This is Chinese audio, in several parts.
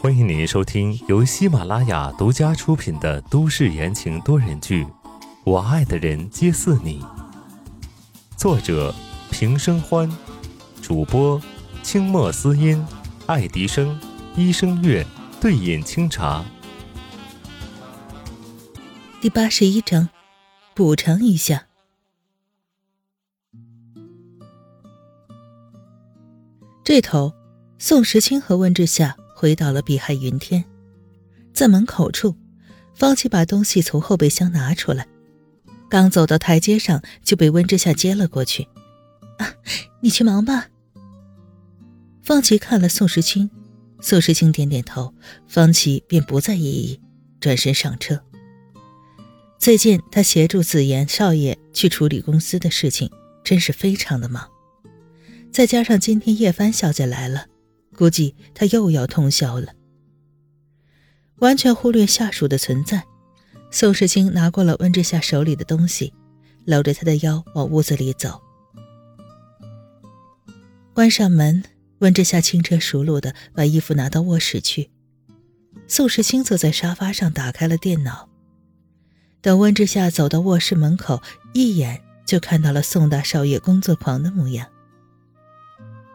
欢迎您收听由喜马拉雅独家出品的都市言情多人剧《我爱的人皆似你》，作者平生欢，主播清墨思音、爱迪生、一生月、对饮清茶。第八十一章，补偿一下。这头，宋时清和温之夏回到了碧海云天，在门口处，方琦把东西从后备箱拿出来，刚走到台阶上就被温之夏接了过去。啊，你去忙吧。方琦看了宋时清，宋时清点点头，方琦便不再异议，转身上车。最近他协助紫妍少爷去处理公司的事情，真是非常的忙。再加上今天叶帆小姐来了，估计他又要通宵了。完全忽略下属的存在，宋时清拿过了温之夏手里的东西，搂着他的腰往屋子里走。关上门，温之夏轻车熟路的把衣服拿到卧室去。宋时清坐在沙发上，打开了电脑。等温之夏走到卧室门口，一眼就看到了宋大少爷工作狂的模样。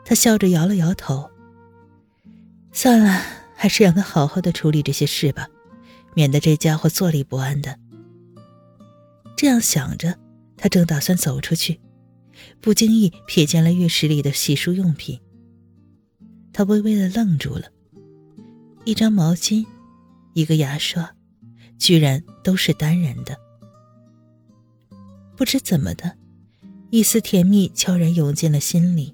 他笑着摇了摇头。算了，还是让他好好的处理这些事吧，免得这家伙坐立不安的。这样想着，他正打算走出去，不经意瞥见了浴室里的洗漱用品。他微微的愣住了，一张毛巾，一个牙刷，居然都是单人的。不知怎么的，一丝甜蜜悄然涌进了心里。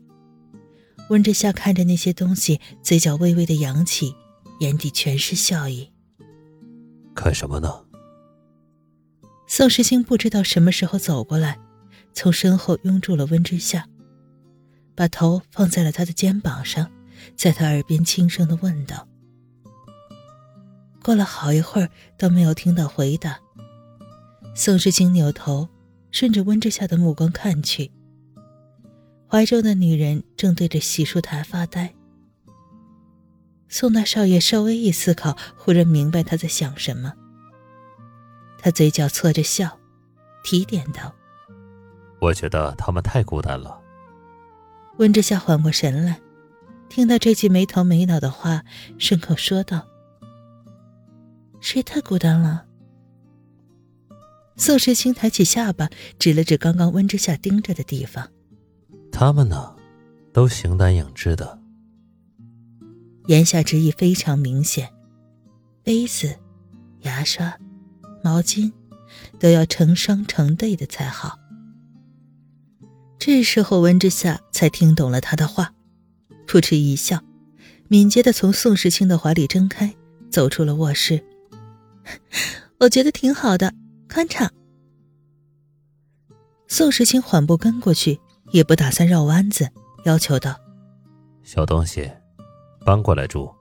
温之夏看着那些东西，嘴角微微的扬起，眼底全是笑意。看什么呢？宋时清不知道什么时候走过来，从身后拥住了温之夏，把头放在了他的肩膀上，在他耳边轻声的问道。过了好一会儿都没有听到回答，宋时清扭头，顺着温之夏的目光看去。怀中的女人正对着洗漱台发呆。宋大少爷稍微一思考，忽然明白他在想什么。他嘴角搓着笑，提点道：“我觉得他们太孤单了。”温之夏缓过神来，听到这句没头没脑的话，顺口说道：“谁太孤单了？”宋时清抬起下巴，指了指刚刚温之夏盯着的地方。他们呢，都形单影只的。言下之意非常明显，杯子、牙刷、毛巾都要成双成对的才好。这时候温之夏才听懂了他的话，扑哧一笑，敏捷的从宋时清的怀里挣开，走出了卧室。我觉得挺好的，宽敞。宋时清缓步跟过去。也不打算绕弯子，要求道：“小东西，搬过来住。”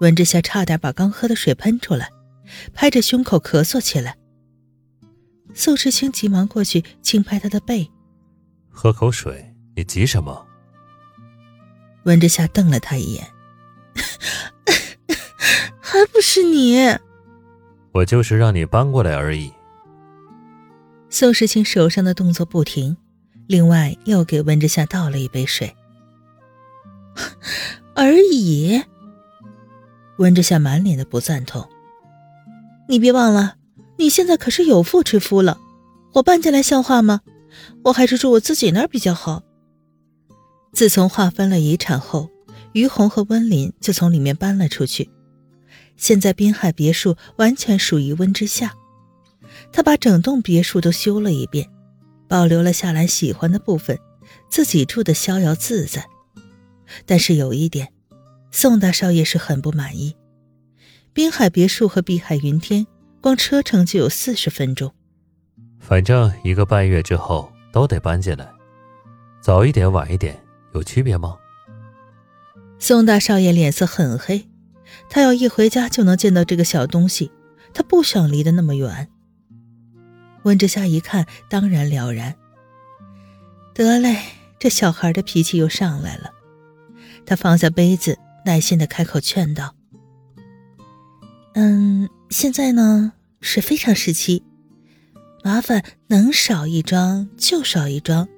温之夏差点把刚喝的水喷出来，拍着胸口咳嗽起来。宋时清急忙过去轻拍他的背：“喝口水，你急什么？”温之夏瞪了他一眼：“ 还不是你？我就是让你搬过来而已。”宋时清手上的动作不停。另外，又给温之夏倒了一杯水。而已。温之夏满脸的不赞同。你别忘了，你现在可是有妇之夫了，我搬进来像话吗？我还是住我自己那儿比较好。自从划分了遗产后，于红和温林就从里面搬了出去，现在滨海别墅完全属于温之夏，他把整栋别墅都修了一遍。保留了夏兰喜欢的部分，自己住的逍遥自在。但是有一点，宋大少爷是很不满意。滨海别墅和碧海云天，光车程就有四十分钟。反正一个半月之后都得搬进来，早一点晚一点有区别吗？宋大少爷脸色很黑，他要一回家就能见到这个小东西，他不想离得那么远。温之夏一看，当然了然。得嘞，这小孩的脾气又上来了。他放下杯子，耐心的开口劝道：“嗯，现在呢是非常时期，麻烦能少一桩就少一桩，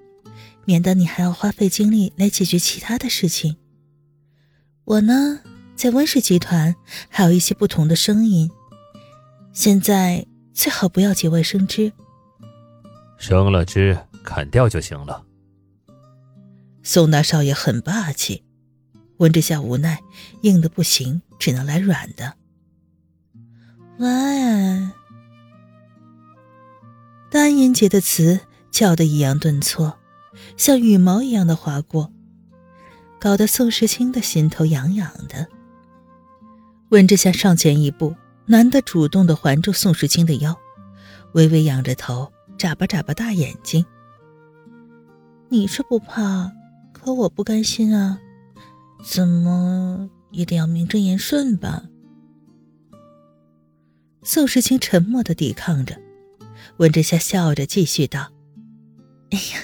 免得你还要花费精力来解决其他的事情。我呢，在温氏集团还有一些不同的声音，现在最好不要节外生枝。生了枝砍掉就行了。”宋大少爷很霸气，温之夏无奈，硬的不行，只能来软的。喂，单音节的词叫得抑扬顿挫，像羽毛一样的划过，搞得宋时清的心头痒痒的。温之夏上前一步，男的主动的环住宋时清的腰，微微仰着头，眨巴眨巴大眼睛。你是不怕？可我不甘心啊，怎么也得要名正言顺吧？宋时清沉默的抵抗着，温之夏笑着继续道：“哎呀，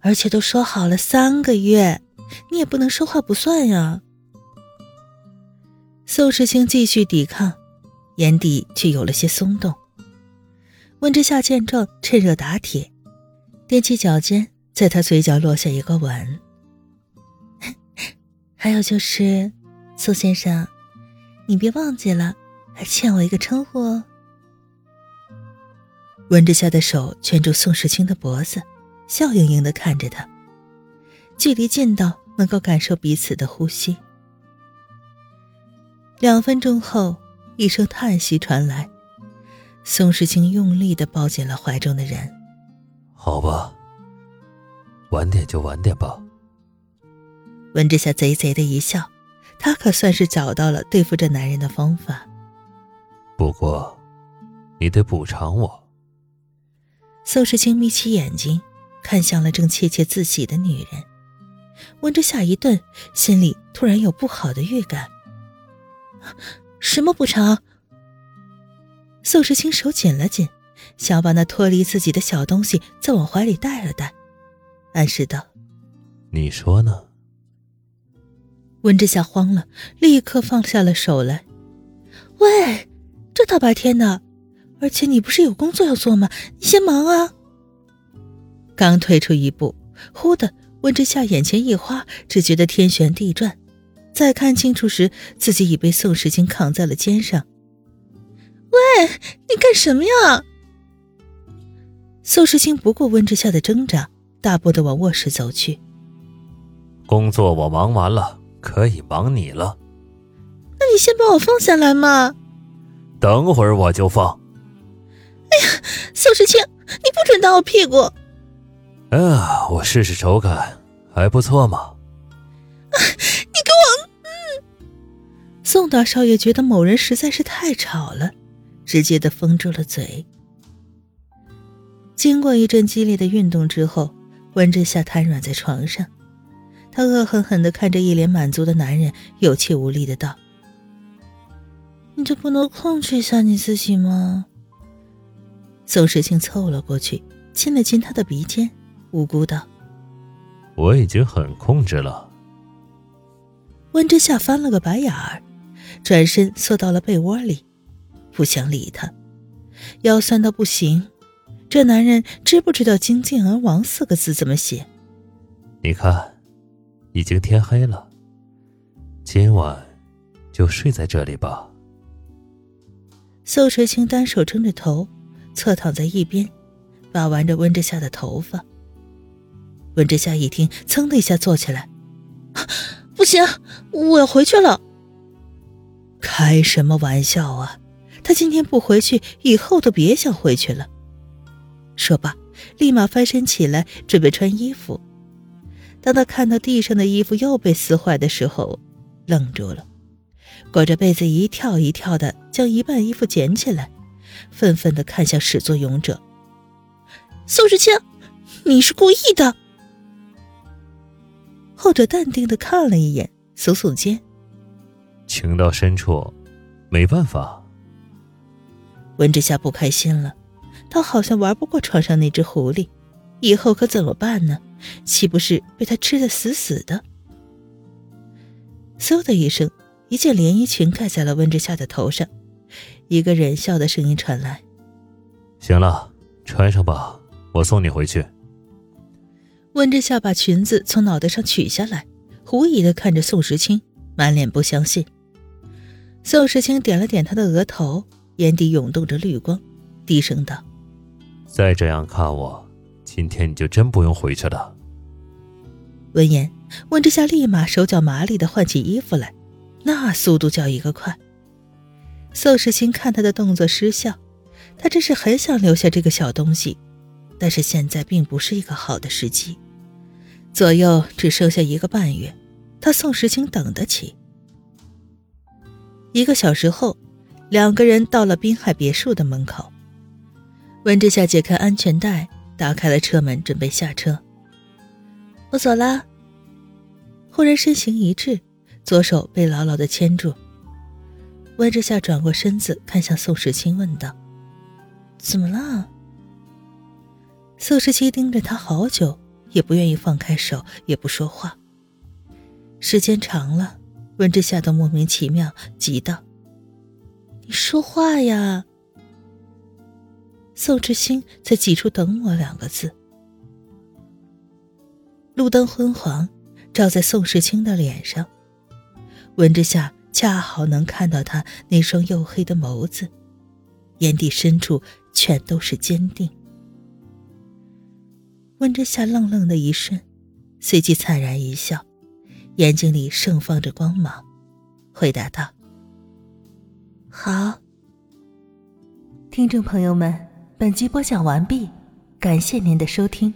而且都说好了三个月，你也不能说话不算呀。”宋时清继续抵抗，眼底却有了些松动。温之夏见状，趁热打铁，踮起脚尖，在他嘴角落下一个吻。还有就是，苏先生，你别忘记了，还欠我一个称呼哦。温之夏的手圈住宋时清的脖子，笑盈盈的看着他，距离近到能够感受彼此的呼吸。两分钟后，一声叹息传来，宋时清用力的抱紧了怀中的人。好吧，晚点就晚点吧。温之夏贼贼的一笑，他可算是找到了对付这男人的方法。不过，你得补偿我。宋时清眯起眼睛，看向了正窃窃自喜的女人。温之夏一顿，心里突然有不好的预感。什么补偿？宋时清手紧了紧，想把那脱离自己的小东西再往怀里带了带，暗示道：“你说呢？”温之夏慌了，立刻放下了手来。喂，这大白天的，而且你不是有工作要做吗？你先忙啊！刚退出一步，忽的，温之夏眼前一花，只觉得天旋地转。再看清楚时，自己已被宋时清扛在了肩上。喂，你干什么呀？宋时清不顾温之夏的挣扎，大步的往卧室走去。工作我忙完了。可以忙你了，那你先把我放下来嘛。等会儿我就放。哎呀，宋时清，你不准打我屁股。啊，我试试手感，还不错嘛。宋大少爷觉得某人实在是太吵了，直接的封住了嘴。经过一阵激烈的运动之后，温之夏瘫软在床上。他恶狠狠的看着一脸满足的男人，有气无力的道：“你就不能控制一下你自己吗？”宋时清凑了过去，亲了亲他的鼻尖，无辜道：“我已经很控制了。”温之夏翻了个白眼儿，转身缩到了被窝里，不想理他，腰酸到不行。这男人知不知道“精尽而亡”四个字怎么写？你看。已经天黑了，今晚就睡在这里吧。宋时清单手撑着头，侧躺在一边，把玩着温之夏的头发。温之夏一听，噌的一下坐起来：“ 不行，我要回去了。”开什么玩笑啊！他今天不回去，以后都别想回去了。说罢，立马翻身起来，准备穿衣服。当他看到地上的衣服又被撕坏的时候，愣住了，裹着被子一跳一跳的将一半衣服捡起来，愤愤的看向始作俑者宋时清：“你是故意的。”后者淡定的看了一眼，耸耸肩：“情到深处，没办法。”温之夏不开心了，他好像玩不过床上那只狐狸，以后可怎么办呢？岂不是被他吃的死死的？嗖的一声，一件连衣裙盖在了温之夏的头上。一个忍笑的声音传来：“行了，穿上吧，我送你回去。”温之夏把裙子从脑袋上取下来，狐疑的看着宋时清，满脸不相信。宋时清点了点他的额头，眼底涌动着绿光，低声道：“再这样看我，今天你就真不用回去了。”闻言，温之夏立马手脚麻利的换起衣服来，那速度叫一个快。宋时清看他的动作失笑，他真是很想留下这个小东西，但是现在并不是一个好的时机。左右只剩下一个半月，他宋时清等得起。一个小时后，两个人到了滨海别墅的门口。温之夏解开安全带，打开了车门，准备下车。我走啦。忽然身形一滞，左手被牢牢的牵住。温之夏转过身子，看向宋时清，问道：“怎么了？”宋时清盯着他好久。也不愿意放开手，也不说话。时间长了，温之夏都莫名其妙，急道：“你说话呀！”宋之清在挤出“等我”两个字。路灯昏黄，照在宋时清的脸上，温之夏恰好能看到他那双黝黑的眸子，眼底深处全都是坚定。温之夏愣愣的一瞬，随即灿然一笑，眼睛里盛放着光芒，回答道：“好。”听众朋友们，本集播讲完毕，感谢您的收听。